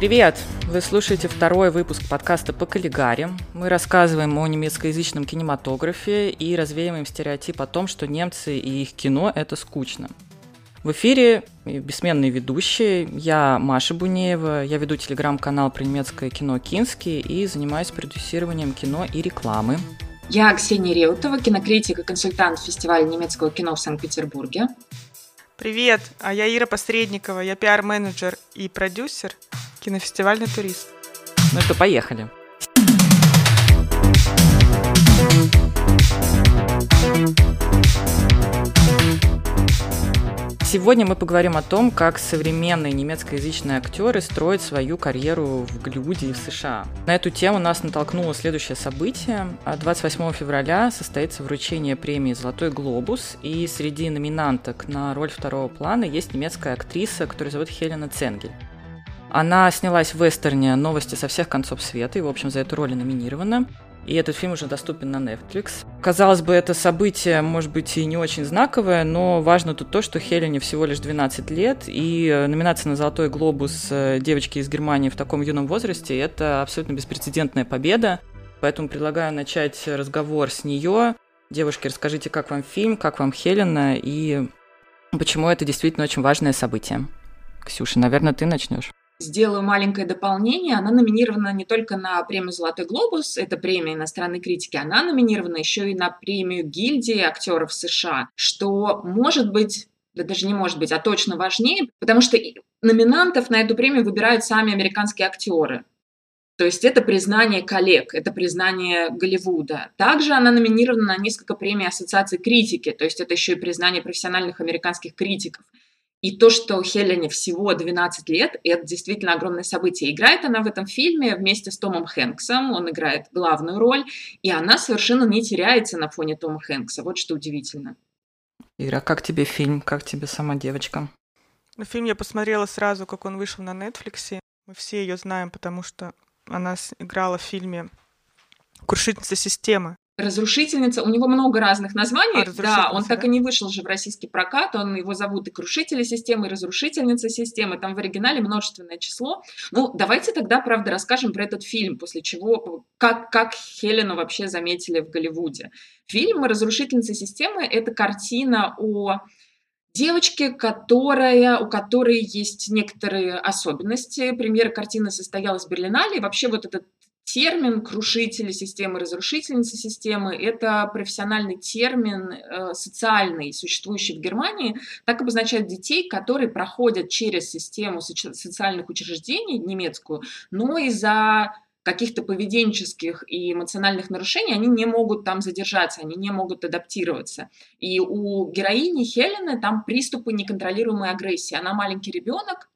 Привет! Вы слушаете второй выпуск подкаста по Каллигаре. Мы рассказываем о немецкоязычном кинематографе и развеиваем стереотип о том, что немцы и их кино – это скучно. В эфире бессменные ведущие. Я Маша Бунеева, я веду телеграм-канал про немецкое кино «Кински» и занимаюсь продюсированием кино и рекламы. Я Ксения Реутова, кинокритик и консультант фестиваля немецкого кино в Санкт-Петербурге. Привет, а я Ира Посредникова, я пиар-менеджер и продюсер кинофестивальный турист. Ну что, поехали. Сегодня мы поговорим о том, как современные немецкоязычные актеры строят свою карьеру в Голливуде в США. На эту тему нас натолкнуло следующее событие. 28 февраля состоится вручение премии «Золотой глобус», и среди номинанток на роль второго плана есть немецкая актриса, которую зовут Хелена Ценгель. Она снялась в вестерне «Новости со всех концов света» и, в общем, за эту роль номинирована и этот фильм уже доступен на Netflix. Казалось бы, это событие, может быть, и не очень знаковое, но важно тут то, что Хелене всего лишь 12 лет, и номинация на «Золотой глобус» девочки из Германии в таком юном возрасте – это абсолютно беспрецедентная победа, поэтому предлагаю начать разговор с нее. Девушки, расскажите, как вам фильм, как вам Хелена, и почему это действительно очень важное событие. Ксюша, наверное, ты начнешь сделаю маленькое дополнение. Она номинирована не только на премию «Золотой глобус», это премия иностранной критики, она номинирована еще и на премию гильдии актеров США, что может быть да даже не может быть, а точно важнее, потому что номинантов на эту премию выбирают сами американские актеры. То есть это признание коллег, это признание Голливуда. Также она номинирована на несколько премий Ассоциации критики, то есть это еще и признание профессиональных американских критиков. И то, что Хелене всего 12 лет, это действительно огромное событие. Играет она в этом фильме вместе с Томом Хэнксом, он играет главную роль, и она совершенно не теряется на фоне Тома Хэнкса. Вот что удивительно. Ира, как тебе фильм, как тебе сама девочка? Ну, фильм я посмотрела сразу, как он вышел на Netflix. Мы все ее знаем, потому что она играла в фильме «Крушительница системы». Разрушительница, у него много разных названий, а, да, он так и не вышел же в российский прокат, он его зовут и Крушители системы, и Разрушительница системы, там в оригинале множественное число. Ну, давайте тогда, правда, расскажем про этот фильм, после чего, как, как Хелену вообще заметили в Голливуде. Фильм «Разрушительница системы» — это картина о девочке, которая, у которой есть некоторые особенности. Премьера картины состоялась в Берлинале, и вообще вот этот термин крушители системы, разрушительницы системы – это профессиональный термин э, социальный, существующий в Германии, так обозначает детей, которые проходят через систему социальных учреждений немецкую, но из-за каких-то поведенческих и эмоциональных нарушений, они не могут там задержаться, они не могут адаптироваться. И у героини Хелены там приступы неконтролируемой агрессии. Она маленький ребенок,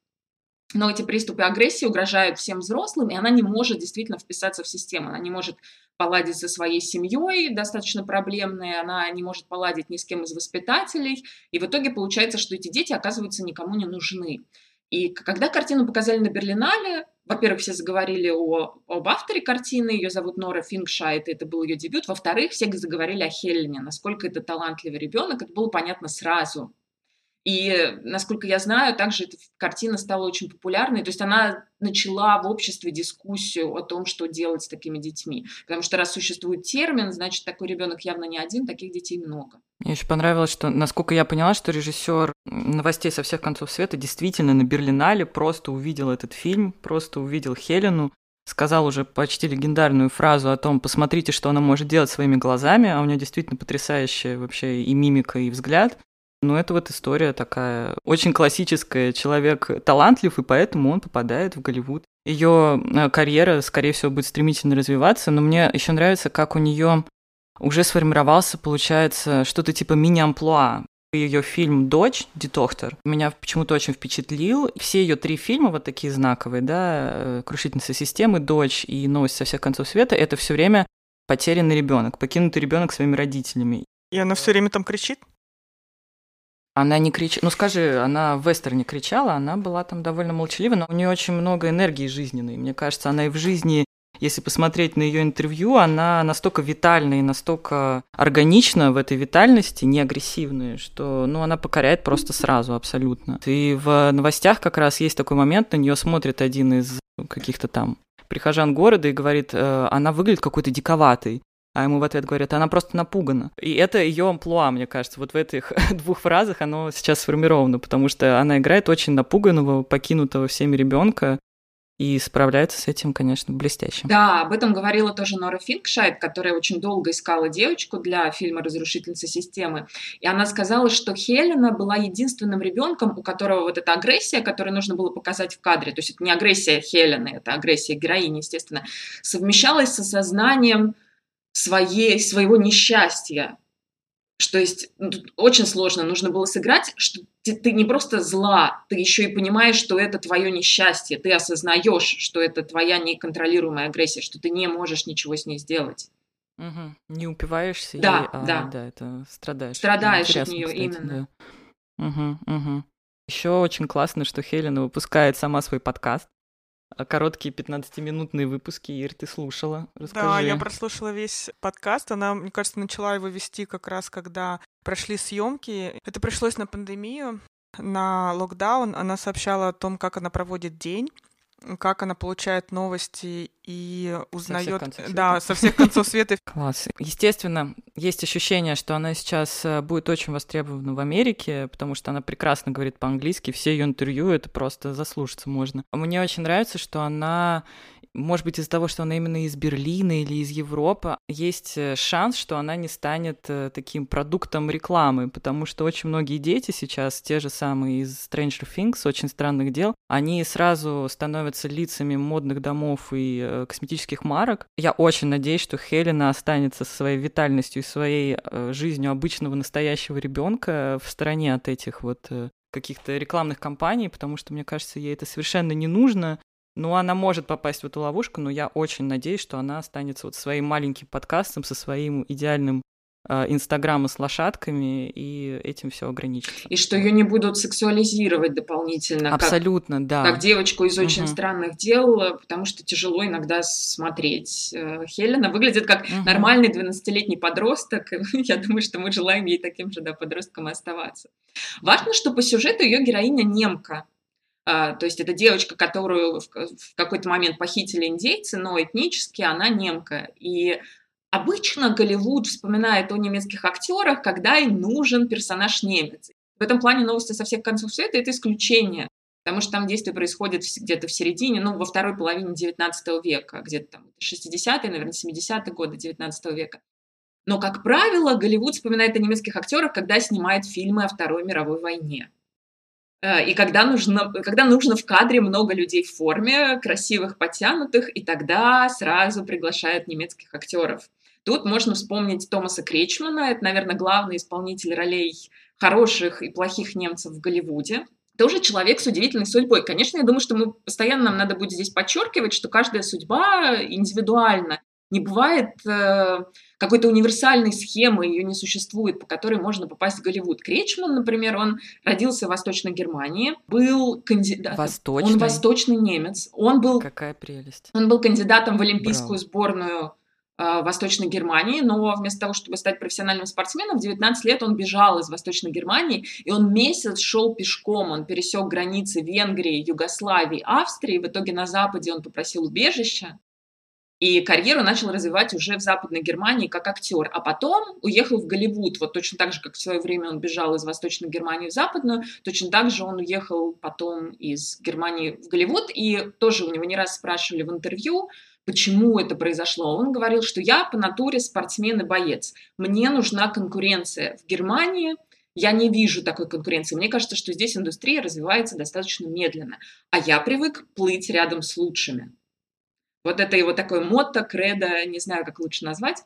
но эти приступы агрессии угрожают всем взрослым, и она не может действительно вписаться в систему, она не может поладить со своей семьей, достаточно проблемной, она не может поладить ни с кем из воспитателей, и в итоге получается, что эти дети оказываются никому не нужны. И когда картину показали на Берлинале, во-первых, все заговорили о, об авторе картины, ее зовут Нора Фингшайт, это был ее дебют. Во-вторых, все заговорили о Хельне, насколько это талантливый ребенок, это было понятно сразу. И, насколько я знаю, также эта картина стала очень популярной. То есть она начала в обществе дискуссию о том, что делать с такими детьми. Потому что раз существует термин, значит, такой ребенок явно не один, таких детей много. Мне еще понравилось, что, насколько я поняла, что режиссер новостей со всех концов света действительно на Берлинале просто увидел этот фильм, просто увидел Хелену, сказал уже почти легендарную фразу о том, посмотрите, что она может делать своими глазами, а у нее действительно потрясающая вообще и мимика, и взгляд. Ну, это вот история такая очень классическая. Человек талантлив, и поэтому он попадает в Голливуд. Ее э, карьера, скорее всего, будет стремительно развиваться, но мне еще нравится, как у нее уже сформировался, получается, что-то типа мини-амплуа. Ее фильм «Дочь», «Детоктор», меня почему-то очень впечатлил. Все ее три фильма, вот такие знаковые, да, э, «Крушительница системы», «Дочь» и «Новость со всех концов света», это все время потерянный ребенок, покинутый ребенок своими родителями. И она все время там кричит? Она не кричала, ну скажи, она в вестерне кричала, она была там довольно молчалива, но у нее очень много энергии жизненной. Мне кажется, она и в жизни, если посмотреть на ее интервью, она настолько витальна и настолько органична в этой витальности, не агрессивная, что ну, она покоряет просто сразу абсолютно. И в новостях как раз есть такой момент, на нее смотрит один из каких-то там прихожан города и говорит, э, она выглядит какой-то диковатой. А ему в ответ говорят, она просто напугана. И это ее амплуа, мне кажется. Вот в этих двух фразах оно сейчас сформировано, потому что она играет очень напуганного, покинутого всеми ребенка, и справляется с этим, конечно, блестяще. Да, об этом говорила тоже Нора Финкшайд, которая очень долго искала девочку для фильма «Разрушительница системы». И она сказала, что Хелена была единственным ребенком, у которого вот эта агрессия, которую нужно было показать в кадре, то есть это не агрессия Хелены, это агрессия героини, естественно, совмещалась с осознанием своей, своего несчастья. Что есть ну, очень сложно, нужно было сыграть, что ты, ты не просто зла, ты еще и понимаешь, что это твое несчастье, ты осознаешь, что это твоя неконтролируемая агрессия, что ты не можешь ничего с ней сделать. Угу. Не упиваешься да, ей, а, да. да, это страдаешь. Страдаешь от нее кстати, именно. Да. Угу, угу. Еще очень классно, что Хелена выпускает сама свой подкаст. А короткие 15-минутные выпуски. Ир, ты слушала? Расскажи. Да, я прослушала весь подкаст. Она, мне кажется, начала его вести как раз, когда прошли съемки. Это пришлось на пандемию, на локдаун. Она сообщала о том, как она проводит день как она получает новости и узнает, да, со всех концов света. Класс. Естественно, есть ощущение, что она сейчас э, будет очень востребована в Америке, потому что она прекрасно говорит по-английски, все ее интервью это просто заслушаться можно. Мне очень нравится, что она может быть, из-за того, что она именно из Берлина или из Европы, есть э, шанс, что она не станет э, таким продуктом рекламы, потому что очень многие дети сейчас, те же самые из Stranger Things, очень странных дел, они сразу становятся лицами модных домов и э, косметических марок. Я очень надеюсь, что Хелена останется со своей витальностью и своей жизнью обычного настоящего ребенка в стороне от этих вот каких-то рекламных кампаний, потому что, мне кажется, ей это совершенно не нужно. Ну, она может попасть в эту ловушку, но я очень надеюсь, что она останется вот своим маленьким подкастом, со своим идеальным э, Инстаграма с лошадками, и этим все ограничится. И что ее не будут сексуализировать дополнительно. Абсолютно, как, да. Как девочку из очень угу. странных дел, потому что тяжело иногда смотреть. Э, Хелена выглядит как угу. нормальный 12-летний подросток. Я думаю, что мы желаем ей таким же да, подростком оставаться. Важно, что по сюжету ее героиня немка. А, то есть это девочка, которую в какой-то момент похитили индейцы, но этнически она немка. И обычно Голливуд вспоминает о немецких актерах, когда им нужен персонаж немец. В этом плане новости со всех концов света – это исключение, потому что там действие происходит где-то в середине, ну, во второй половине XIX века, где-то там 60-е, наверное, 70-е годы XIX века. Но, как правило, Голливуд вспоминает о немецких актерах, когда снимает фильмы о Второй мировой войне. Э, и когда нужно, когда нужно в кадре много людей в форме, красивых, подтянутых, и тогда сразу приглашают немецких актеров. Тут можно вспомнить Томаса Кречмана, это, наверное, главный исполнитель ролей хороших и плохих немцев в Голливуде. Тоже человек с удивительной судьбой. Конечно, я думаю, что мы постоянно нам надо будет здесь подчеркивать, что каждая судьба индивидуальна. Не бывает э, какой-то универсальной схемы, ее не существует, по которой можно попасть в Голливуд. Кречман, например, он родился в Восточной Германии, был кандидатом... Восточный? Он восточный немец. Он был... Какая прелесть. Он был кандидатом в Олимпийскую Браво. сборную э, Восточной Германии, но вместо того, чтобы стать профессиональным спортсменом, в 19 лет он бежал из Восточной Германии, и он месяц шел пешком, он пересек границы Венгрии, Югославии, Австрии, в итоге на Западе он попросил убежища, и карьеру начал развивать уже в Западной Германии как актер. А потом уехал в Голливуд. Вот точно так же, как в свое время он бежал из Восточной Германии в Западную, точно так же он уехал потом из Германии в Голливуд. И тоже у него не раз спрашивали в интервью, почему это произошло. Он говорил, что я по натуре спортсмен и боец. Мне нужна конкуренция. В Германии я не вижу такой конкуренции. Мне кажется, что здесь индустрия развивается достаточно медленно. А я привык плыть рядом с лучшими. Вот это его такой мотто, кредо, не знаю, как лучше назвать.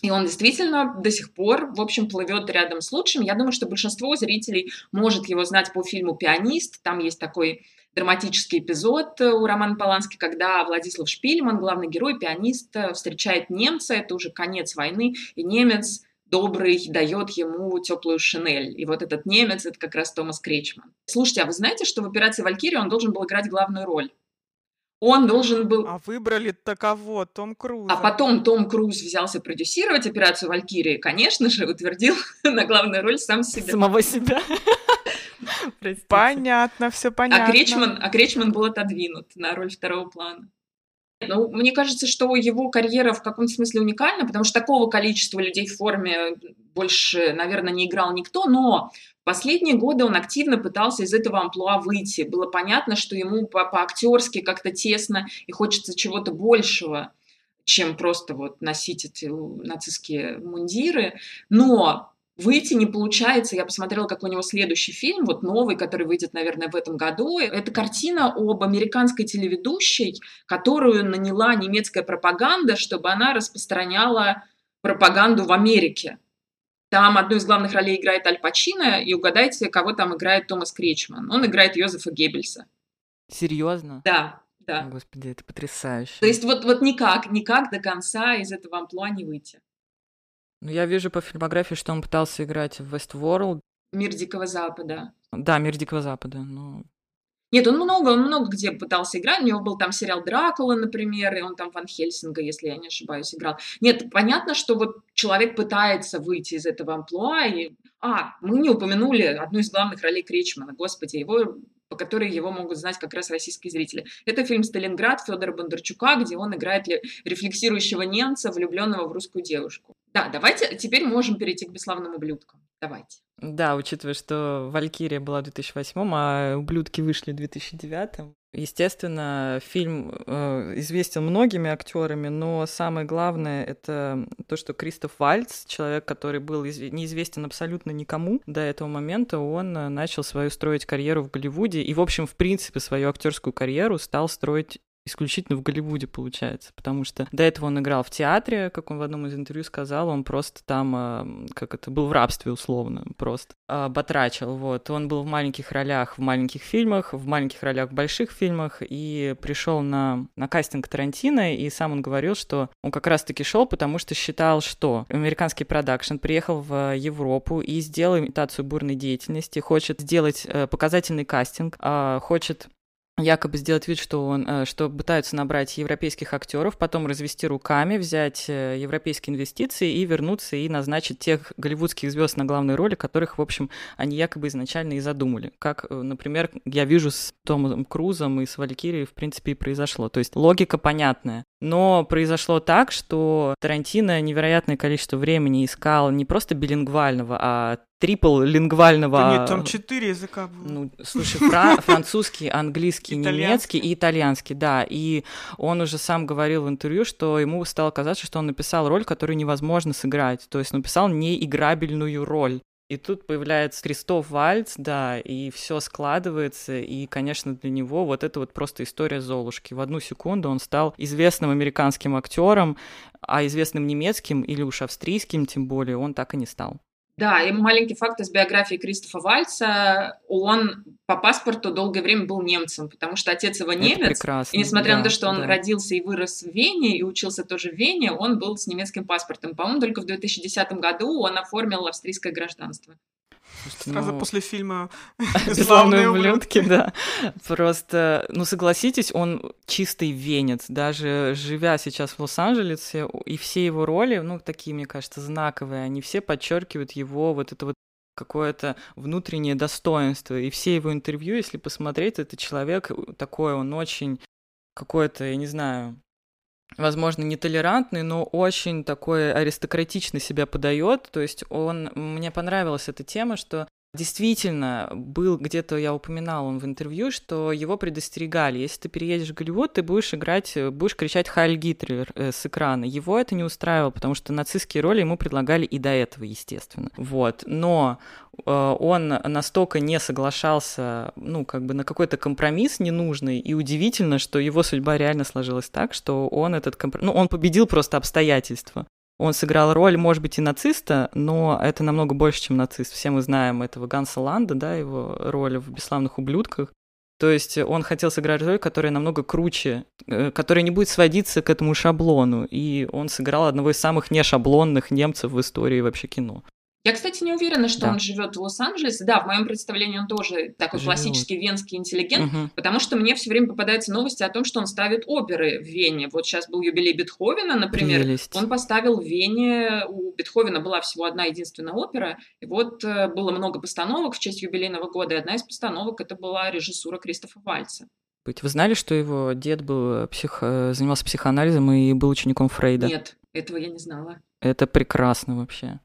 И он действительно до сих пор, в общем, плывет рядом с лучшим. Я думаю, что большинство зрителей может его знать по фильму «Пианист». Там есть такой драматический эпизод у Романа Полански, когда Владислав Шпильман, главный герой, пианист, встречает немца, это уже конец войны, и немец добрый дает ему теплую шинель. И вот этот немец, это как раз Томас Кречман. Слушайте, а вы знаете, что в «Операции Валькирия» он должен был играть главную роль? Он должен был... А выбрали таково Том Круз. А потом Том Круз взялся продюсировать операцию «Валькирия», конечно же, утвердил на главную роль сам себя. Самого себя. Понятно, все А понятно. Кречман, а Кречман был отодвинут на роль второго плана. Ну, мне кажется, что его карьера в каком-то смысле уникальна, потому что такого количества людей в форме больше, наверное, не играл никто, но последние годы он активно пытался из этого амплуа выйти. Было понятно, что ему по-актерски как-то тесно и хочется чего-то большего, чем просто вот носить эти нацистские мундиры. Но выйти не получается. Я посмотрела, как у него следующий фильм, вот новый, который выйдет, наверное, в этом году. Это картина об американской телеведущей, которую наняла немецкая пропаганда, чтобы она распространяла пропаганду в Америке. Там одну из главных ролей играет Аль Пачино, и угадайте, кого там играет Томас Кречман. Он играет Йозефа Геббельса. Серьезно? Да, да. Господи, это потрясающе. То есть вот, вот никак, никак до конца из этого амплуа не выйти. Ну, я вижу по фильмографии, что он пытался играть в Westworld. Мир Дикого Запада. Да, Мир Дикого Запада, но... Нет, он много, он много где пытался играть. У него был там сериал «Дракула», например, и он там Ван Хельсинга, если я не ошибаюсь, играл. Нет, понятно, что вот человек пытается выйти из этого амплуа. И... А, мы не упомянули одну из главных ролей Кречмана, господи, его по которой его могут знать как раз российские зрители. Это фильм «Сталинград» Федора Бондарчука, где он играет рефлексирующего немца, влюбленного в русскую девушку. Да, давайте теперь можем перейти к бесславным ублюдкам. Давайте. Да, учитывая, что «Валькирия» была в 2008, а «Ублюдки» вышли в 2009. Естественно, фильм э, известен многими актерами, но самое главное это то, что Кристоф Вальц, человек, который был изв... неизвестен абсолютно никому до этого момента, он э, начал свою строить карьеру в Голливуде и, в общем, в принципе, свою актерскую карьеру стал строить исключительно в Голливуде, получается, потому что до этого он играл в театре, как он в одном из интервью сказал, он просто там, а, как это, был в рабстве условно, просто а, батрачил, вот. Он был в маленьких ролях в маленьких фильмах, в маленьких ролях в больших фильмах, и пришел на, на кастинг Тарантино, и сам он говорил, что он как раз-таки шел, потому что считал, что американский продакшн приехал в Европу и сделал имитацию бурной деятельности, хочет сделать э, показательный кастинг, а, хочет якобы сделать вид, что он, э, что пытаются набрать европейских актеров, потом развести руками, взять э, европейские инвестиции и вернуться и назначить тех голливудских звезд на главные роли, которых, в общем, они якобы изначально и задумали. Как, э, например, я вижу с Томом Крузом и с Валькирией, в принципе, и произошло. То есть логика понятная. Но произошло так, что Тарантино невероятное количество времени искал не просто билингвального, а трипл-лингвального... Да нет, там четыре языка было. Ну, слушай, фра- французский, английский, немецкий и итальянский, да. И он уже сам говорил в интервью, что ему стало казаться, что он написал роль, которую невозможно сыграть. То есть написал неиграбельную роль. И тут появляется Кристоф Вальц, да, и все складывается, и, конечно, для него вот это вот просто история Золушки. В одну секунду он стал известным американским актером, а известным немецким или уж австрийским, тем более, он так и не стал. Да, и маленький факт из биографии Кристофа Вальца. Он по паспорту долгое время был немцем, потому что отец его немец. прекрасно, и несмотря да, на то, что он да. родился и вырос в Вене, и учился тоже в Вене, он был с немецким паспортом. По-моему, только в 2010 году он оформил австрийское гражданство. Сразу Ну, после фильма Бесславные ублюдки, да. Просто, ну согласитесь, он чистый венец. Даже живя сейчас в Лос-Анджелесе, и все его роли, ну такие, мне кажется, знаковые, они все подчеркивают его вот это вот какое-то внутреннее достоинство. И все его интервью, если посмотреть, это человек такой, он очень какой-то, я не знаю, возможно, нетолерантный, но очень такой аристократично себя подает. То есть он, мне понравилась эта тема, что Действительно, был где-то, я упоминала он в интервью, что его предостерегали. Если ты переедешь в Голливуд, ты будешь играть, будешь кричать «Хайль Гитлер» э, с экрана. Его это не устраивало, потому что нацистские роли ему предлагали и до этого, естественно. Вот. Но э, он настолько не соглашался, ну, как бы на какой-то компромисс ненужный, и удивительно, что его судьба реально сложилась так, что он этот компромисс... Ну, он победил просто обстоятельства. Он сыграл роль, может быть, и нациста, но это намного больше, чем нацист. Все мы знаем этого Ганса Ланда, да, его роль в «Бесславных ублюдках». То есть он хотел сыграть роль, которая намного круче, э, которая не будет сводиться к этому шаблону. И он сыграл одного из самых нешаблонных немцев в истории вообще кино. Я, кстати, не уверена, что да. он живет в Лос-Анджелесе. Да, в моем представлении он тоже такой Живет. классический венский интеллигент, угу. потому что мне все время попадаются новости о том, что он ставит оперы в Вене. Вот сейчас был юбилей Бетховена, например. Прелесть. Он поставил в Вене, у Бетховена была всего одна единственная опера, и вот э, было много постановок в честь юбилейного года, и одна из постановок это была режиссура Кристофа Вальца. Вы знали, что его дед был псих... Э, занимался психоанализом и был учеником Фрейда? Нет, этого я не знала. Это прекрасно вообще.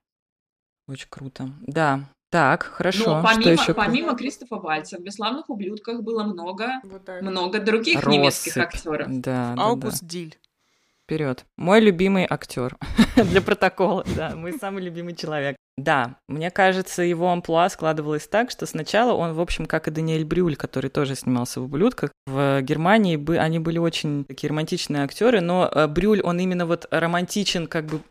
Очень круто. Да. Так, хорошо. Но помимо, что еще? помимо Кристофа Вальца в «Бесславных ублюдках» было много, вот много других Россыпь. немецких актеров. Да, да, Аугуст да. Диль. Вперед. Мой любимый актер для протокола, да, мой самый любимый человек. Да, мне кажется, его амплуа складывалось так, что сначала он, в общем, как и Даниэль Брюль, который тоже снимался в «Ублюдках», в Германии бы, они были очень такие романтичные актеры, но э, Брюль, он именно вот романтичен как бы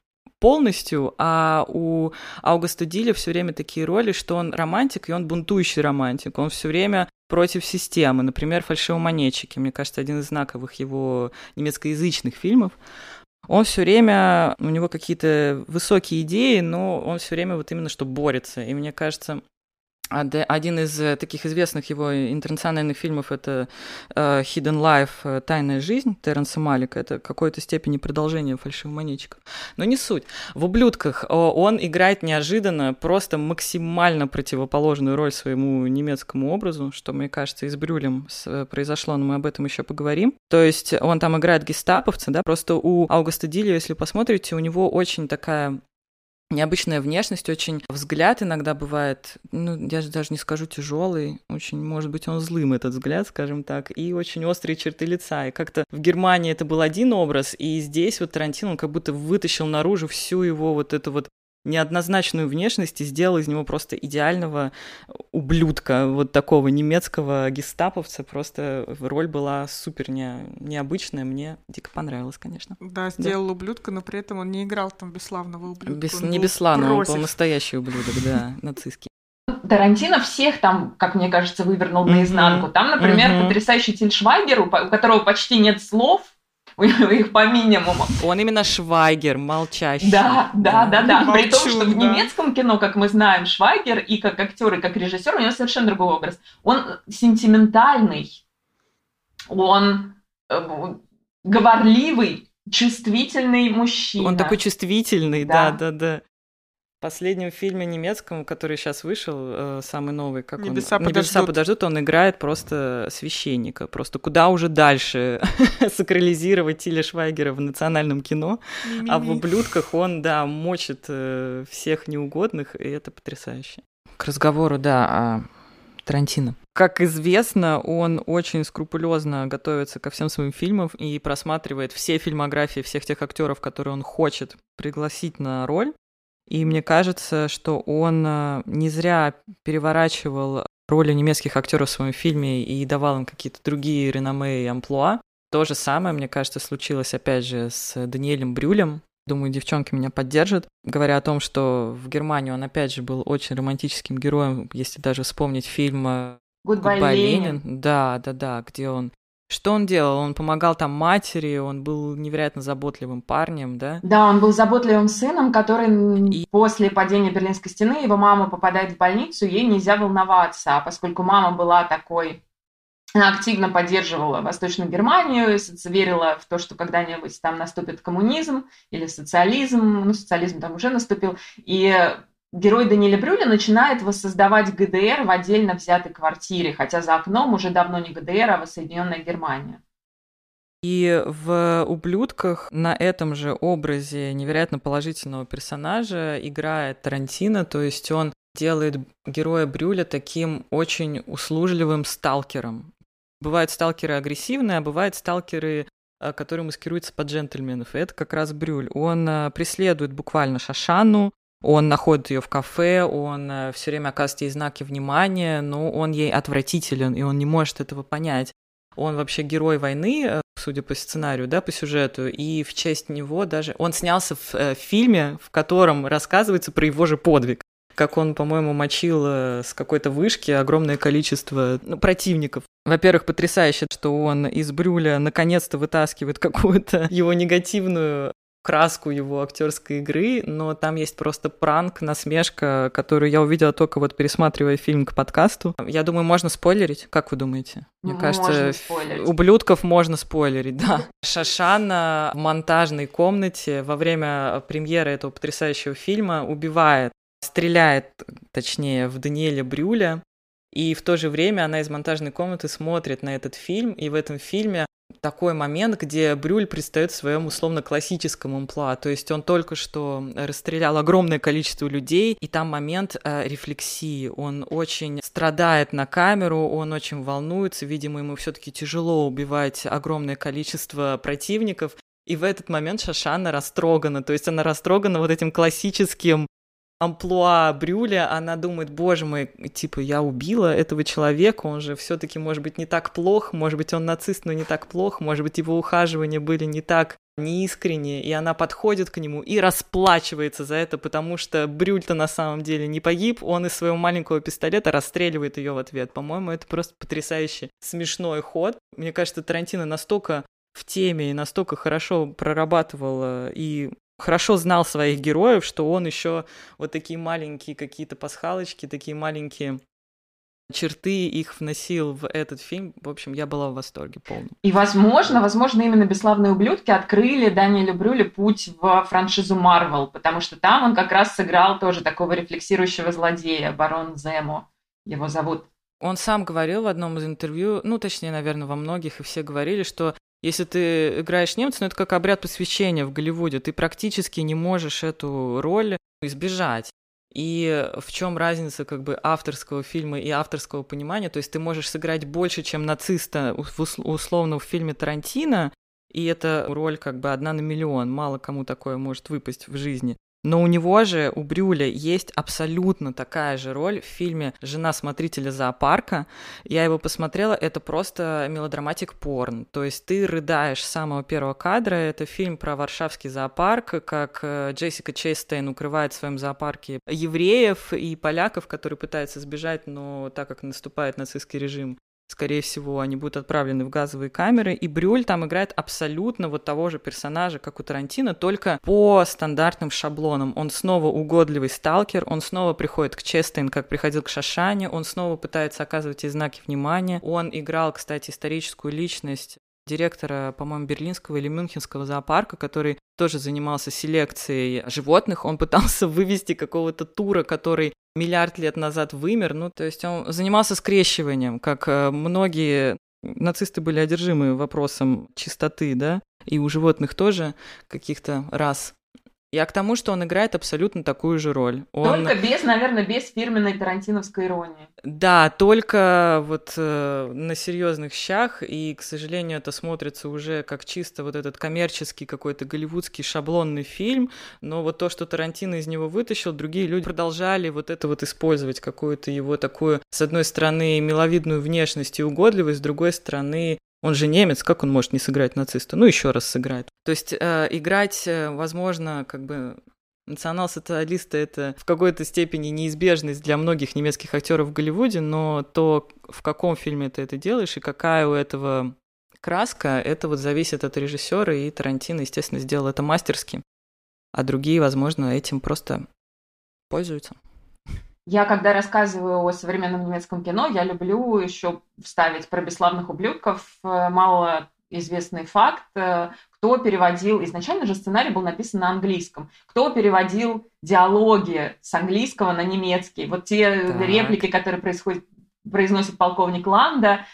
полностью, а у Аугуста Диля все время такие роли, что он романтик, и он бунтующий романтик. Он все время против системы. Например, «Фальшивомонетчики», мне кажется, один из знаковых его немецкоязычных фильмов. Он все время, у него какие-то высокие идеи, но он все время вот именно что борется. И мне кажется, один из э, таких известных его интернациональных фильмов это uh, Hidden Life э, Тайная жизнь Терренса Малика. Это в какой-то степени продолжение фальшивомонетчиков. Но не суть. В ублюдках он играет неожиданно просто максимально противоположную роль своему немецкому образу, что, мне кажется, и с Брюлем произошло, но мы об этом еще поговорим. То есть он там играет гестаповца, да, просто у Аугуста Дилли, если посмотрите, у него очень такая необычная внешность, очень взгляд иногда бывает, ну, я же даже не скажу тяжелый, очень, может быть, он злым, этот взгляд, скажем так, и очень острые черты лица. И как-то в Германии это был один образ, и здесь вот Тарантино он как будто вытащил наружу всю его вот эту вот неоднозначную внешность и сделал из него просто идеального ублюдка, вот такого немецкого гестаповца. Просто роль была супер не, необычная, мне дико понравилось, конечно. Да, сделал да. ублюдка, но при этом он не играл там бесславного ублюдка. Без, не бесславного, он был настоящий ублюдок, да, нацистский. Тарантино всех там, как мне кажется, вывернул наизнанку. Там, например, потрясающий Тиль Швайгер, у которого почти нет слов, их по минимуму. Он именно Швайгер, молчащий. Да, да, да, да. Молчу, При том, что да. в немецком кино, как мы знаем, Швайгер и как актер, и как режиссер, у него совершенно другой образ. Он сентиментальный, он э, говорливый, чувствительный мужчина. Он такой чувствительный, да, да, да. да последнем фильме немецком, который сейчас вышел, э, самый новый, как Небеса он... Подождут. Небеса подождут, он играет просто священника. Просто куда уже дальше сакрализировать Тиля Швайгера в национальном кино, а в «Ублюдках» он, да, мочит э, всех неугодных, и это потрясающе. К разговору, да, о Тарантино. Как известно, он очень скрупулезно готовится ко всем своим фильмам и просматривает все фильмографии всех тех актеров, которые он хочет пригласить на роль. И мне кажется, что он э, не зря переворачивал роли немецких актеров в своем фильме и давал им какие-то другие реноме и амплуа. То же самое, мне кажется, случилось опять же с Даниэлем Брюлем. Думаю, девчонки меня поддержат, говоря о том, что в Германии он опять же был очень романтическим героем, если даже вспомнить фильм Goodbye, Goodbye Ленин. Да, да, да, где он что он делал? Он помогал там матери, он был невероятно заботливым парнем, да? Да, он был заботливым сыном, который и... после падения Берлинской стены, его мама попадает в больницу, ей нельзя волноваться, а поскольку мама была такой она активно поддерживала Восточную Германию, верила в то, что когда-нибудь там наступит коммунизм или социализм, ну, социализм там уже наступил, и герой Даниэля Брюля начинает воссоздавать ГДР в отдельно взятой квартире, хотя за окном уже давно не ГДР, а воссоединенная Германия. И в «Ублюдках» на этом же образе невероятно положительного персонажа играет Тарантино, то есть он делает героя Брюля таким очень услужливым сталкером. Бывают сталкеры агрессивные, а бывают сталкеры, э, которые маскируются под джентльменов. И это как раз Брюль. Он э, преследует буквально Шашану, он находит ее в кафе, он э, все время оказывает ей знаки внимания, но он ей отвратителен, и он не может этого понять. Он вообще герой войны, э, судя по сценарию, да, по сюжету, и в честь него даже... Он снялся в э, фильме, в котором рассказывается про его же подвиг как он, по-моему, мочил с какой-то вышки огромное количество ну, противников. Во-первых, потрясающе, что он из Брюля наконец-то вытаскивает какую-то его негативную краску его актерской игры, но там есть просто пранк, насмешка, которую я увидела только вот пересматривая фильм к подкасту. Я думаю, можно спойлерить. Как вы думаете? Мне можно кажется, спойлерить. ублюдков можно спойлерить, да. Шашана в монтажной комнате во время премьеры этого потрясающего фильма убивает, стреляет, точнее, в Даниэля Брюля, и в то же время она из монтажной комнаты смотрит на этот фильм, и в этом фильме такой момент, где Брюль предстает в своем условно-классическом амплуа, то есть он только что расстрелял огромное количество людей, и там момент э, рефлексии, он очень страдает на камеру, он очень волнуется, видимо, ему все-таки тяжело убивать огромное количество противников, и в этот момент Шашана растрогана, то есть она растрогана вот этим классическим амплуа Брюля, она думает, боже мой, типа, я убила этого человека, он же все-таки, может быть, не так плох, может быть, он нацист, но не так плох, может быть, его ухаживания были не так неискренние, и она подходит к нему и расплачивается за это, потому что Брюль-то на самом деле не погиб, он из своего маленького пистолета расстреливает ее в ответ. По-моему, это просто потрясающий смешной ход. Мне кажется, Тарантино настолько в теме и настолько хорошо прорабатывал и хорошо знал своих героев, что он еще вот такие маленькие какие-то пасхалочки, такие маленькие черты их вносил в этот фильм. В общем, я была в восторге полном. И, возможно, возможно, именно «Бесславные ублюдки» открыли Даниэлю Брюле путь в франшизу Марвел, потому что там он как раз сыграл тоже такого рефлексирующего злодея, барон Земо его зовут. Он сам говорил в одном из интервью, ну, точнее, наверное, во многих, и все говорили, что если ты играешь немца, ну это как обряд посвящения в Голливуде, ты практически не можешь эту роль избежать. И в чем разница как бы авторского фильма и авторского понимания? То есть ты можешь сыграть больше, чем нациста условно в фильме Тарантино, и эта роль как бы одна на миллион, мало кому такое может выпасть в жизни. Но у него же, у Брюля, есть абсолютно такая же роль в фильме «Жена смотрителя зоопарка». Я его посмотрела, это просто мелодраматик порн. То есть ты рыдаешь с самого первого кадра. Это фильм про варшавский зоопарк, как э, Джессика Честейн укрывает в своем зоопарке евреев и поляков, которые пытаются сбежать, но так как наступает нацистский режим, скорее всего, они будут отправлены в газовые камеры, и Брюль там играет абсолютно вот того же персонажа, как у Тарантино, только по стандартным шаблонам. Он снова угодливый сталкер, он снова приходит к Честейн, как приходил к Шашане, он снова пытается оказывать ей знаки внимания. Он играл, кстати, историческую личность директора, по-моему, берлинского или мюнхенского зоопарка, который тоже занимался селекцией животных. Он пытался вывести какого-то тура, который миллиард лет назад вымер. Ну, то есть он занимался скрещиванием, как э, многие нацисты были одержимы вопросом чистоты, да, и у животных тоже каких-то рас я к тому, что он играет абсолютно такую же роль. Он... Только без, наверное, без фирменной тарантиновской иронии. Да, только вот э, на серьезных щах, и, к сожалению, это смотрится уже как чисто вот этот коммерческий какой-то голливудский шаблонный фильм, но вот то, что Тарантино из него вытащил, другие люди продолжали вот это вот использовать, какую-то его такую, с одной стороны, миловидную внешность и угодливость, с другой стороны, он же немец, как он может не сыграть нациста? Ну, еще раз сыграет. То есть э, играть, э, возможно, как бы национал-социалиста это в какой-то степени неизбежность для многих немецких актеров в Голливуде, но то, в каком фильме ты это делаешь и какая у этого краска, это вот зависит от режиссера, и Тарантино, естественно, сделал это мастерски, а другие, возможно, этим просто пользуются. Я, когда рассказываю о современном немецком кино, я люблю еще вставить про бесславных ублюдков э, мало известный факт, э, кто переводил, изначально же сценарий был написан на английском, кто переводил диалоги с английского на немецкий, вот те так. реплики, которые происходят, произносит полковник Ланда,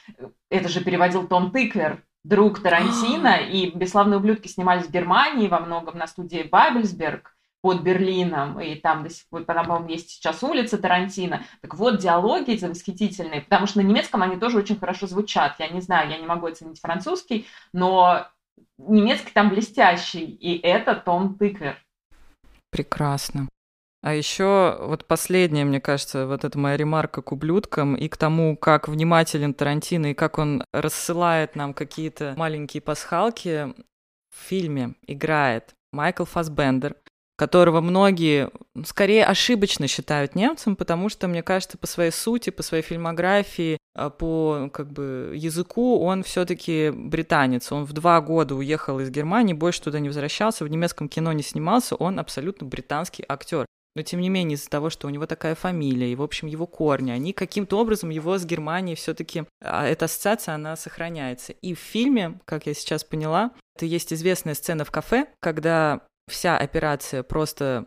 это же переводил Том Тыквер, друг Тарантино, и «Бесславные ублюдки» снимались в Германии во многом на студии Бабельсберг, под Берлином, и там до сих пор, по-моему, есть сейчас улица Тарантино. Так вот, диалоги эти восхитительные, потому что на немецком они тоже очень хорошо звучат. Я не знаю, я не могу оценить французский, но немецкий там блестящий, и это Том Тыквер. Прекрасно. А еще вот последняя, мне кажется, вот эта моя ремарка к ублюдкам и к тому, как внимателен Тарантино и как он рассылает нам какие-то маленькие пасхалки. В фильме играет Майкл Фасбендер, которого многие скорее ошибочно считают немцем, потому что, мне кажется, по своей сути, по своей фильмографии, а, по как бы языку он все-таки британец. Он в два года уехал из Германии, больше туда не возвращался, в немецком кино не снимался, он абсолютно британский актер. Но тем не менее, из-за того, что у него такая фамилия, и, в общем, его корни, они каким-то образом его с Германией все-таки а, эта ассоциация, она сохраняется. И в фильме, как я сейчас поняла, это есть известная сцена в кафе, когда вся операция просто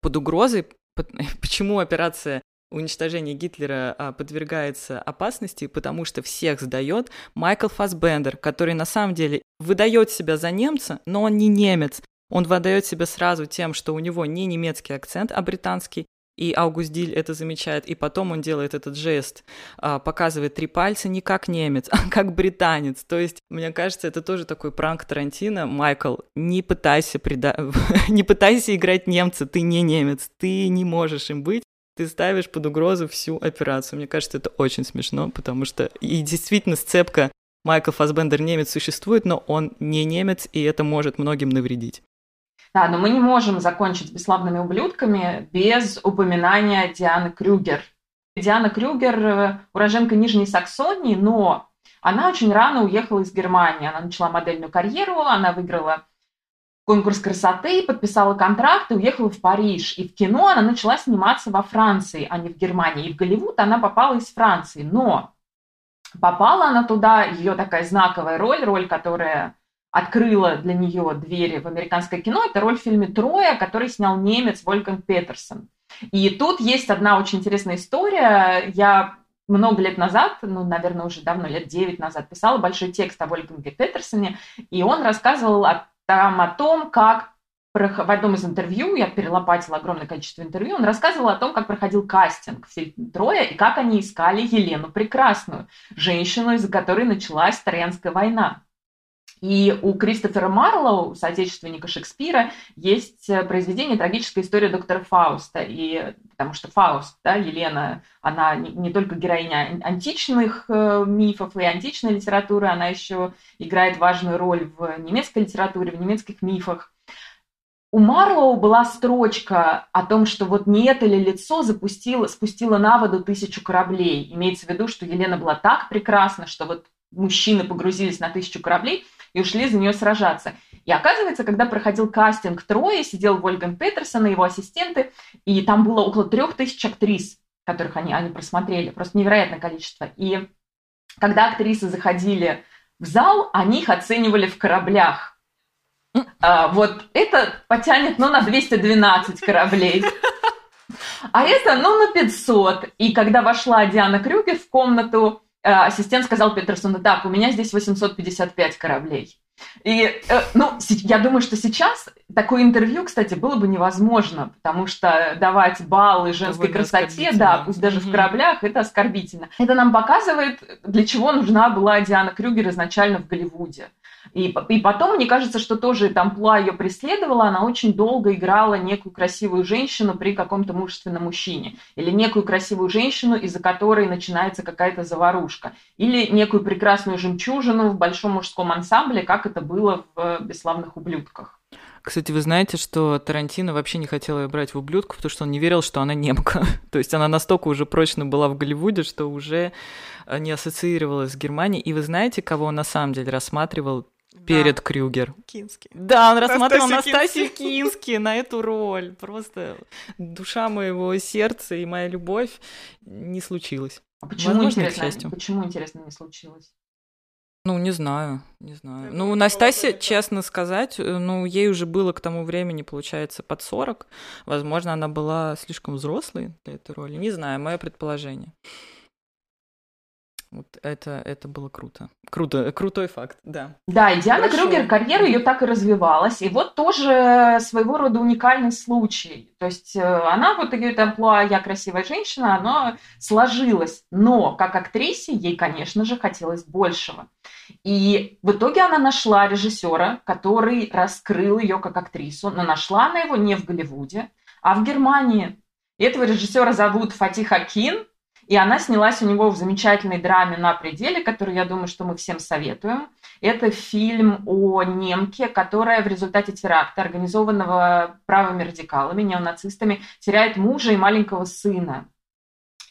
под угрозой. Почему операция уничтожения Гитлера а, подвергается опасности, потому что всех сдает Майкл Фасбендер, который на самом деле выдает себя за немца, но он не немец. Он выдает себя сразу тем, что у него не немецкий акцент, а британский, и Аугуст Диль это замечает, и потом он делает этот жест, а, показывает три пальца не как немец, а как британец. То есть, мне кажется, это тоже такой пранк Тарантино. Майкл, не пытайся, преда... не пытайся играть немца, ты не немец, ты не можешь им быть, ты ставишь под угрозу всю операцию. Мне кажется, это очень смешно, потому что и действительно сцепка Майкл Фасбендер немец существует, но он не немец, и это может многим навредить. Да, но мы не можем закончить бесславными ублюдками без упоминания Дианы Крюгер. Диана Крюгер э, уроженка Нижней Саксонии, но она очень рано уехала из Германии. Она начала модельную карьеру, она выиграла конкурс красоты, подписала контракт и уехала в Париж. И в кино она начала сниматься во Франции, а не в Германии. И в Голливуд она попала из Франции. Но попала она туда, ее такая знаковая роль, роль, которая открыла для нее двери в американское кино, это роль в фильме «Троя», который снял немец Вольфганг Петерсон. И тут есть одна очень интересная история. Я много лет назад, ну, наверное, уже давно, лет 9 назад, писала большой текст о Вольфганге Петерсоне, и он рассказывал о, там, о том, как в одном из интервью, я перелопатила огромное количество интервью, он рассказывал о том, как проходил кастинг в фильме «Троя» и как они искали Елену Прекрасную, женщину, из-за которой началась Троянская война. И у Кристофера Марлоу, соотечественника Шекспира, есть э, произведение «Трагическая история доктора Фауста». И, потому что Фауст, да, Елена, она не, не только героиня античных э, мифов и античной литературы, она еще играет важную роль в немецкой литературе, в немецких мифах. У Марлоу была строчка о том, что вот не это ли лицо запустило, спустило на воду тысячу кораблей. Имеется в виду, что Елена была так прекрасна, что вот мужчины погрузились на тысячу кораблей – и ушли за нее сражаться. И оказывается, когда проходил кастинг Трое, сидел Вольган Петерсон и его ассистенты, и там было около трех тысяч актрис, которых они, они просмотрели, просто невероятное количество. И когда актрисы заходили в зал, они их оценивали в кораблях. А, вот это потянет, ну, на 212 кораблей. А это, ну, на 500. И когда вошла Диана Крюгер в комнату, ассистент сказал Петерсону, так, у меня здесь 855 кораблей. И, э, ну, я думаю, что сейчас такое интервью, кстати, было бы невозможно, потому что давать баллы женской красоте, да, пусть даже mm-hmm. в кораблях, это оскорбительно. Это нам показывает, для чего нужна была Диана Крюгер изначально в Голливуде. И, и потом, мне кажется, что тоже там Пла ее преследовала, она очень долго играла некую красивую женщину при каком-то мужественном мужчине. Или некую красивую женщину, из-за которой начинается какая-то заварушка. Или некую прекрасную жемчужину в большом мужском ансамбле, как это было в «Бесславных ублюдках». Кстати, вы знаете, что Тарантино вообще не хотел ее брать в ублюдку, потому что он не верил, что она немка. То есть она настолько уже прочно была в Голливуде, что уже не ассоциировалась с Германией. И вы знаете, кого он на самом деле рассматривал перед да. Крюгер. Кински. Да, он рассматривал Настасью Кински на эту роль. Просто душа моего сердца и моя любовь не случилась. А почему, Возможно, интересно, почему, интересно, не случилось? Ну, не знаю, не знаю. Ну, Настасья, честно сказать, э, ну, ей уже было к тому времени, получается, под 40. Возможно, она была слишком взрослой для этой роли. Не знаю, мое предположение. Вот это, это было круто. Круто, крутой факт, да. Да, и Диана Хорошо. Крюгер, карьера ее так и развивалась. И вот тоже своего рода уникальный случай. То есть э, она вот ее амплуа «я красивая женщина», оно сложилось. Но как актрисе ей, конечно же, хотелось большего. И в итоге она нашла режиссера, который раскрыл ее как актрису. Но нашла она его не в Голливуде, а в Германии. И этого режиссера зовут Фатих Акин, и она снялась у него в замечательной драме «На пределе», которую, я думаю, что мы всем советуем. Это фильм о немке, которая в результате теракта, организованного правыми радикалами, неонацистами, теряет мужа и маленького сына.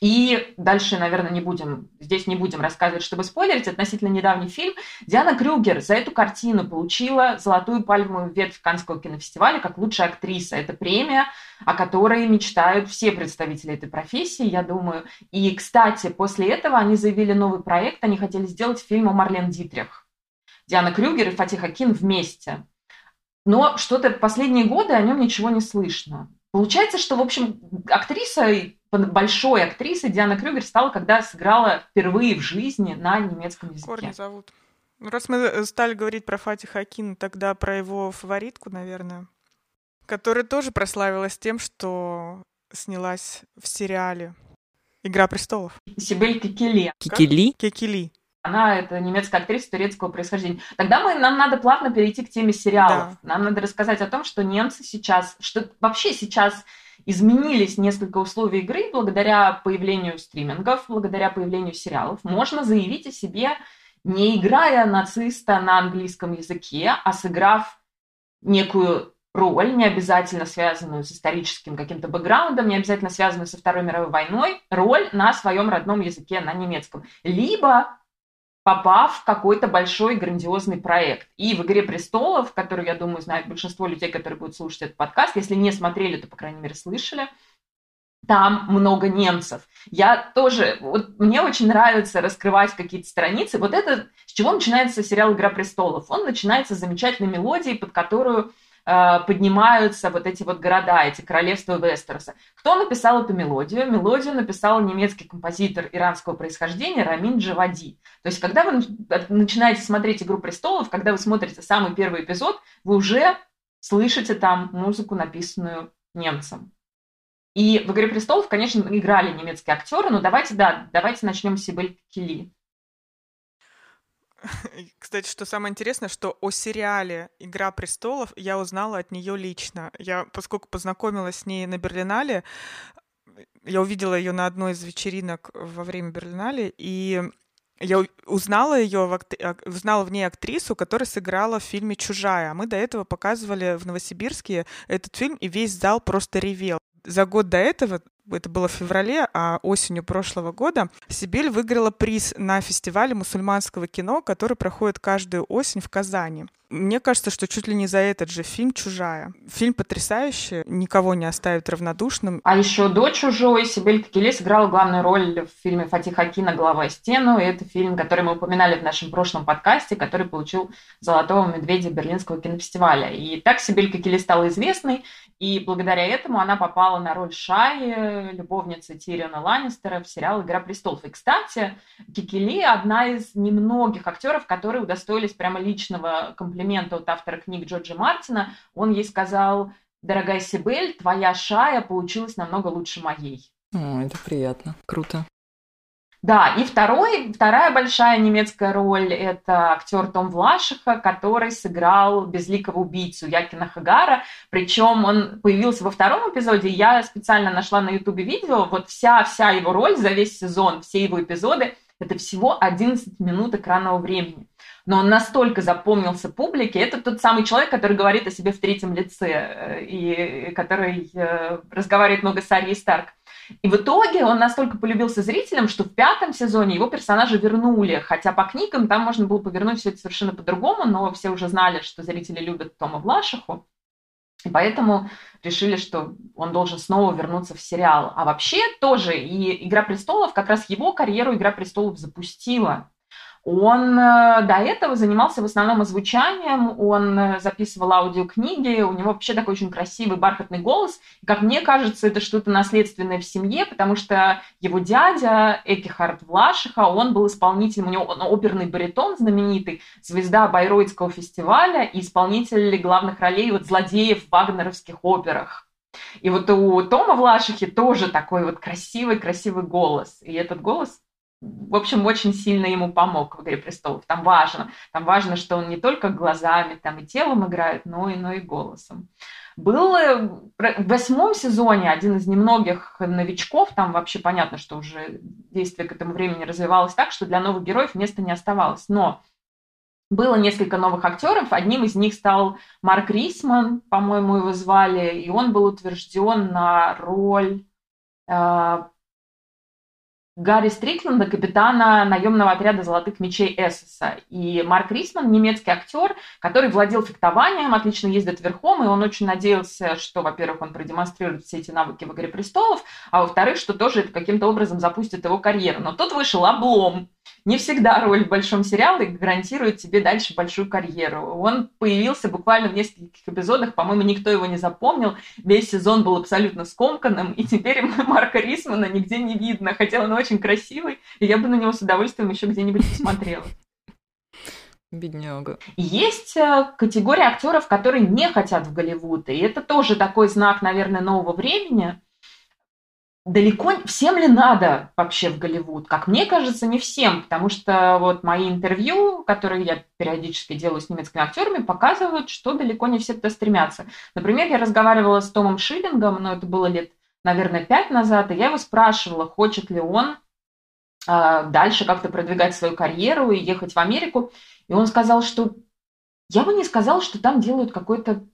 И дальше, наверное, не будем, здесь не будем рассказывать, чтобы спойлерить, относительно недавний фильм. Диана Крюгер за эту картину получила золотую пальмовую ветвь Каннского кинофестиваля как лучшая актриса. Это премия, о которой мечтают все представители этой профессии, я думаю. И, кстати, после этого они заявили новый проект, они хотели сделать фильм о Марлен Дитрих. Диана Крюгер и Фатих Акин вместе. Но что-то последние годы о нем ничего не слышно. Получается, что, в общем, актриса большой актрисой Диана Крюгер стала, когда сыграла впервые в жизни на немецком языке. Корни зовут. Ну, раз мы э, стали говорить про Фати Хакин, тогда про его фаворитку, наверное, которая тоже прославилась тем, что снялась в сериале «Игра престолов». Сибель Кикели. Кикели? Кикели. Она это немецкая актриса турецкого происхождения. Тогда мы, нам надо плавно перейти к теме сериалов. Да. Нам надо рассказать о том, что немцы сейчас, что вообще сейчас изменились несколько условий игры благодаря появлению стримингов, благодаря появлению сериалов. Можно заявить о себе, не играя нациста на английском языке, а сыграв некую роль, не обязательно связанную с историческим каким-то бэкграундом, не обязательно связанную со Второй мировой войной, роль на своем родном языке, на немецком. Либо попав в какой-то большой грандиозный проект. И в «Игре престолов», которую, я думаю, знает большинство людей, которые будут слушать этот подкаст, если не смотрели, то, по крайней мере, слышали, там много немцев. Я тоже, вот мне очень нравится раскрывать какие-то страницы. Вот это, с чего начинается сериал «Игра престолов»? Он начинается с замечательной мелодии, под которую поднимаются вот эти вот города, эти королевства Вестероса. Кто написал эту мелодию? Мелодию написал немецкий композитор иранского происхождения Рамин Джавади. То есть, когда вы начинаете смотреть «Игру престолов», когда вы смотрите самый первый эпизод, вы уже слышите там музыку, написанную немцем. И в «Игре престолов», конечно, играли немецкие актеры, но давайте, да, давайте начнем с Сибель Кили. Кстати, что самое интересное, что о сериале «Игра престолов» я узнала от нее лично. Я, поскольку познакомилась с ней на Берлинале, я увидела ее на одной из вечеринок во время Берлинале, и я узнала ее, узнала в ней актрису, которая сыграла в фильме «Чужая». Мы до этого показывали в Новосибирске этот фильм, и весь зал просто ревел. За год до этого это было в феврале, а осенью прошлого года, Сибирь выиграла приз на фестивале мусульманского кино, который проходит каждую осень в Казани. Мне кажется, что чуть ли не за этот же фильм «Чужая». Фильм потрясающий, никого не оставит равнодушным. А еще до «Чужой» Сибель Кекеле сыграла главную роль в фильме Фатиха Акина «Голова стену». И это фильм, который мы упоминали в нашем прошлом подкасте, который получил «Золотого медведя» Берлинского кинофестиваля. И так Сибель Кекеле стала известной, и благодаря этому она попала на роль Шаи, любовницы Тириона Ланнистера в сериал «Игра престолов». И, кстати, Кикели – одна из немногих актеров, которые удостоились прямо личного комплимента от автора книг Джорджа Мартина. Он ей сказал, дорогая Сибель, твоя Шая получилась намного лучше моей. О, это приятно. Круто. Да, и второй, вторая большая немецкая роль – это актер Том Влашиха, который сыграл безликого убийцу Якина Хагара. Причем он появился во втором эпизоде. Я специально нашла на ютубе видео. Вот вся-вся его роль за весь сезон, все его эпизоды – это всего 11 минут экранного времени. Но он настолько запомнился публике. Это тот самый человек, который говорит о себе в третьем лице э, и который э, разговаривает много с Арьей Старк. И в итоге он настолько полюбился зрителям, что в пятом сезоне его персонажа вернули. Хотя по книгам там можно было повернуть все это совершенно по-другому, но все уже знали, что зрители любят Тома Влашиху. И поэтому решили, что он должен снова вернуться в сериал. А вообще тоже и «Игра престолов», как раз его карьеру «Игра престолов» запустила. Он э, до этого занимался в основном озвучанием, он э, записывал аудиокниги, у него вообще такой очень красивый бархатный голос. И, как мне кажется, это что-то наследственное в семье, потому что его дядя Экихард Влашиха, он был исполнителем, у него он оперный баритон знаменитый, звезда Байроидского фестиваля и исполнитель главных ролей вот злодеев в вагнеровских операх. И вот у Тома Влашихи тоже такой вот красивый-красивый голос. И этот голос в общем, очень сильно ему помог в «Игре престолов». Там важно. Там важно, что он не только глазами там и телом играет, но и, но и голосом. Был э, в восьмом сезоне один из немногих новичков, там вообще понятно, что уже действие к этому времени развивалось так, что для новых героев места не оставалось. Но было несколько новых актеров. Одним из них стал Марк Рисман, по-моему, его звали, и он был утвержден на роль э, Гарри Стрикленда, капитана наемного отряда «Золотых мечей» Эссеса. И Марк Рисман, немецкий актер, который владел фехтованием, отлично ездит верхом, и он очень надеялся, что, во-первых, он продемонстрирует все эти навыки в «Игре престолов», а во-вторых, что тоже это каким-то образом запустит его карьеру. Но тут вышел облом. Не всегда роль в большом сериале гарантирует тебе дальше большую карьеру. Он появился буквально в нескольких эпизодах, по-моему, никто его не запомнил. Весь сезон был абсолютно скомканным, и теперь Марка Рисмана нигде не видно, хотя он очень красивый, и я бы на него с удовольствием еще где-нибудь посмотрела. Бедняга. Есть э, категория актеров, которые не хотят в Голливуд, и это тоже такой знак, наверное, нового времени – далеко всем ли надо вообще в Голливуд? Как мне кажется, не всем, потому что вот мои интервью, которые я периодически делаю с немецкими актерами, показывают, что далеко не все туда стремятся. Например, я разговаривала с Томом Шиллингом, но это было лет, наверное, пять назад, и я его спрашивала, хочет ли он э, дальше как-то продвигать свою карьеру и ехать в Америку. И он сказал, что я бы не сказала, что там делают какой-то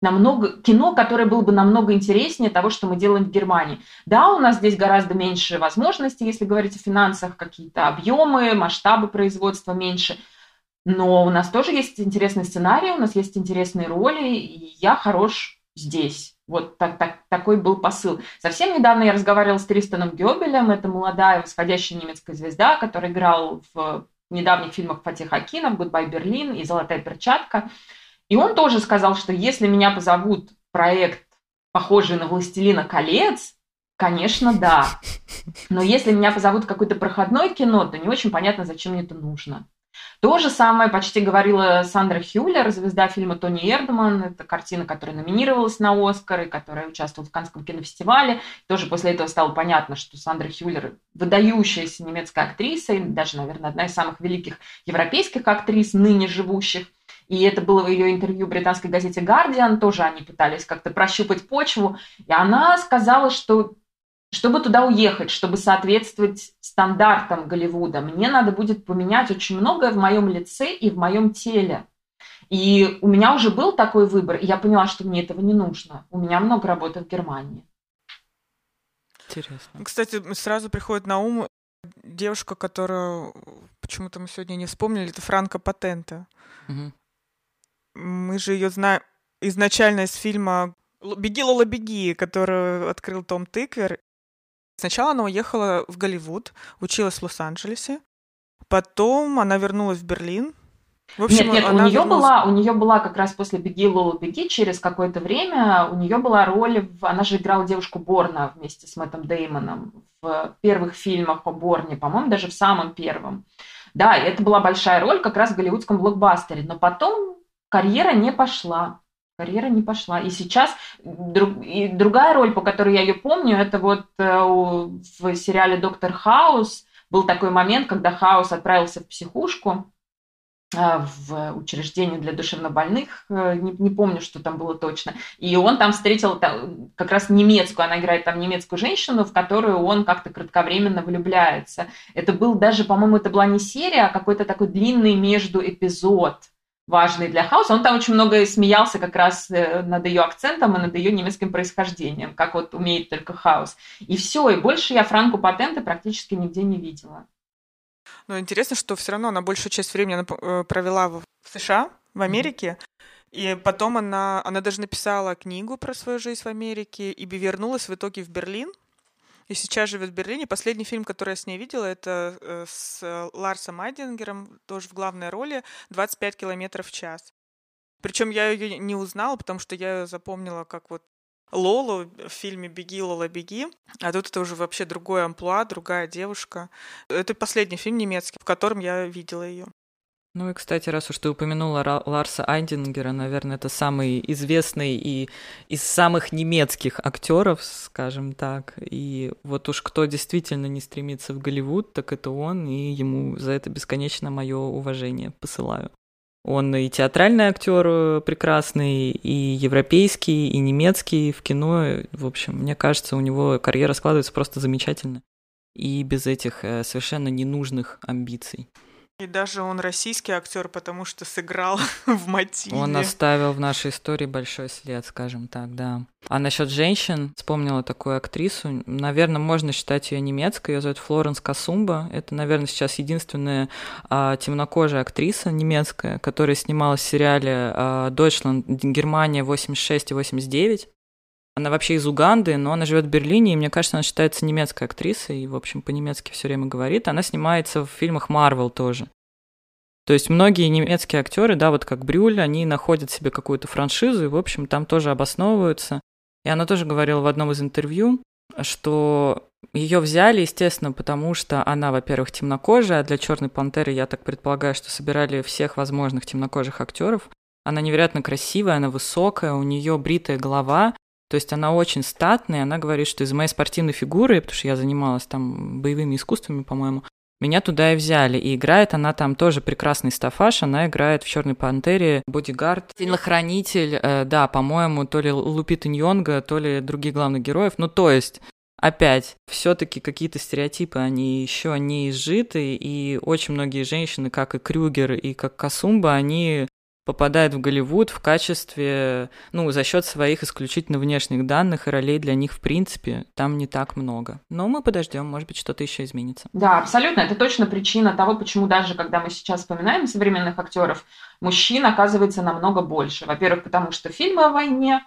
намного, кино, которое было бы намного интереснее того, что мы делаем в Германии. Да, у нас здесь гораздо меньше возможностей, если говорить о финансах, какие-то объемы, масштабы производства меньше. Но у нас тоже есть интересный сценарий, у нас есть интересные роли, и я хорош здесь. Вот так, так, такой был посыл. Совсем недавно я разговаривала с Тристаном Гёбелем, это молодая восходящая немецкая звезда, которая играл в недавних фильмах Фатиха Акина, в, «Гудбай Берлин» и «Золотая перчатка». И он тоже сказал, что если меня позовут проект, похожий на «Властелина колец», конечно, да. Но если меня позовут в какое-то проходное кино, то не очень понятно, зачем мне это нужно. То же самое почти говорила Сандра Хюллер, звезда фильма Тони Эрдман. Это картина, которая номинировалась на Оскар и которая участвовала в Канском кинофестивале. Тоже после этого стало понятно, что Сандра Хюллер выдающаяся немецкая актриса, и даже, наверное, одна из самых великих европейских актрис, ныне живущих. И это было в ее интервью в британской газете «Гардиан», тоже они пытались как-то прощупать почву. И она сказала, что чтобы туда уехать, чтобы соответствовать стандартам Голливуда, мне надо будет поменять очень многое в моем лице и в моем теле. И у меня уже был такой выбор, и я поняла, что мне этого не нужно. У меня много работы в Германии. Интересно. Кстати, сразу приходит на ум девушка, которую почему-то мы сегодня не вспомнили, это Франко Патента. Угу. Мы же ее знаем изначально из фильма «Беги, Лола, беги», который открыл Том Тыквер. Сначала она уехала в Голливуд, училась в Лос-Анджелесе. Потом она вернулась в Берлин. В общем, нет, нет, она у нее вернулась... была, у нее была как раз после «Беги, Лола, беги» через какое-то время у нее была роль, в... она же играла девушку Борна вместе с Мэттом Деймоном в первых фильмах о Борне, по-моему, даже в самом первом. Да, это была большая роль как раз в голливудском блокбастере, но потом карьера не пошла. Карьера не пошла. И сейчас друг, и другая роль, по которой я ее помню, это вот э, в сериале «Доктор Хаус» был такой момент, когда Хаус отправился в психушку, э, в учреждение для душевнобольных, э, не, не помню, что там было точно. И он там встретил там, как раз немецкую, она играет там немецкую женщину, в которую он как-то кратковременно влюбляется. Это был даже, по-моему, это была не серия, а какой-то такой длинный между эпизод важный для Хауса. Он там очень много смеялся как раз э, над ее акцентом и над ее немецким происхождением, как вот умеет только Хаус. И все, и больше я Франку Патенты практически нигде не видела. Но интересно, что все равно она большую часть времени э, провела в США, в Америке, и потом она, она даже написала книгу про свою жизнь в Америке и вернулась в итоге в Берлин, и сейчас живет в Берлине. Последний фильм, который я с ней видела, это э, с Ларсом Айдингером, тоже в главной роли, «25 километров в час». Причем я ее не узнала, потому что я ее запомнила как вот Лолу в фильме «Беги, Лола, беги», а тут это уже вообще другой амплуа, другая девушка. Это последний фильм немецкий, в котором я видела ее. Ну и, кстати, раз уж ты упомянула Ларса Айдингера, наверное, это самый известный и из самых немецких актеров, скажем так. И вот уж кто действительно не стремится в Голливуд, так это он, и ему за это бесконечно мое уважение посылаю. Он и театральный актер э, прекрасный, и европейский, и немецкий в кино. В общем, мне кажется, у него карьера складывается просто замечательно. И без этих э, совершенно ненужных амбиций. И даже он российский актер, потому что сыграл в Матильде. Он оставил в нашей истории большой след, скажем так, да. А насчет женщин, вспомнила такую актрису, наверное, можно считать ее немецкой, ее зовут Флоренс Касумба. Это, наверное, сейчас единственная а, темнокожая актриса немецкая, которая снималась в сериале а, «Дойчланд. Германия 86 и 89». Она вообще из Уганды, но она живет в Берлине, и мне кажется, она считается немецкой актрисой, и, в общем, по-немецки все время говорит. Она снимается в фильмах Марвел тоже. То есть многие немецкие актеры, да, вот как Брюль, они находят себе какую-то франшизу, и, в общем, там тоже обосновываются. И она тоже говорила в одном из интервью, что ее взяли, естественно, потому что она, во-первых, темнокожая, а для Черной пантеры, я так предполагаю, что собирали всех возможных темнокожих актеров. Она невероятно красивая, она высокая, у нее бритая голова, то есть она очень статная, она говорит, что из моей спортивной фигуры, потому что я занималась там боевыми искусствами, по-моему, меня туда и взяли. И играет она там тоже прекрасный стафаш. Она играет в Черной пантере бодигард, телохранитель, э, да, по-моему, то ли Лупита Ньонга, то ли других главных героев. Ну, то есть, опять, все-таки какие-то стереотипы, они еще не изжиты, и очень многие женщины, как и Крюгер, и как Касумба, они попадает в Голливуд в качестве, ну, за счет своих исключительно внешних данных и ролей для них, в принципе, там не так много. Но мы подождем, может быть, что-то еще изменится. Да, абсолютно. Это точно причина того, почему даже когда мы сейчас вспоминаем современных актеров, мужчин оказывается намного больше. Во-первых, потому что фильмы о войне,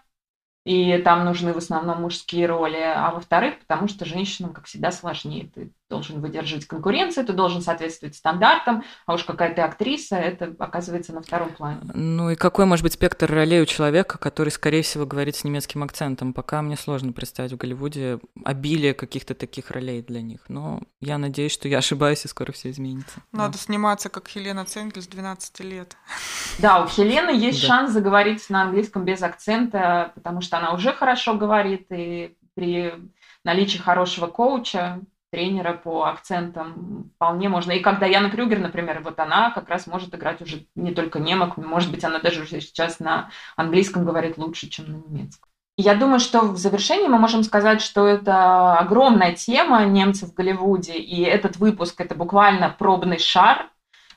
и там нужны в основном мужские роли, а во-вторых, потому что женщинам, как всегда, сложнее. Ты должен выдерживать конкуренцию, ты должен соответствовать стандартам, а уж какая ты актриса, это оказывается на втором плане. Ну и какой может быть спектр ролей у человека, который, скорее всего, говорит с немецким акцентом? Пока мне сложно представить в Голливуде обилие каких-то таких ролей для них. Но я надеюсь, что я ошибаюсь, и скоро все изменится. Надо да. сниматься, как Хелена Ценгель с 12 лет. Да, у Хелены есть да. шанс заговорить на английском без акцента, потому что она уже хорошо говорит, и при наличии хорошего коуча тренера по акцентам вполне можно. И как Даяна Крюгер, например, вот она как раз может играть уже не только немок, может быть, она даже уже сейчас на английском говорит лучше, чем на немецком. Я думаю, что в завершении мы можем сказать, что это огромная тема немцев в Голливуде, и этот выпуск – это буквально пробный шар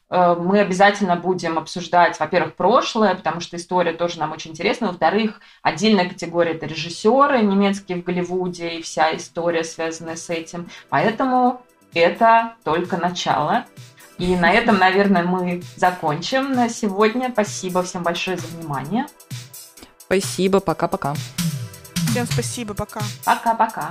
мы обязательно будем обсуждать, во-первых, прошлое, потому что история тоже нам очень интересна. Во-вторых, отдельная категория – это режиссеры немецкие в Голливуде и вся история, связанная с этим. Поэтому это только начало. И на этом, наверное, мы закончим на сегодня. Спасибо всем большое за внимание. Спасибо, пока-пока. Всем спасибо, пока. Пока-пока.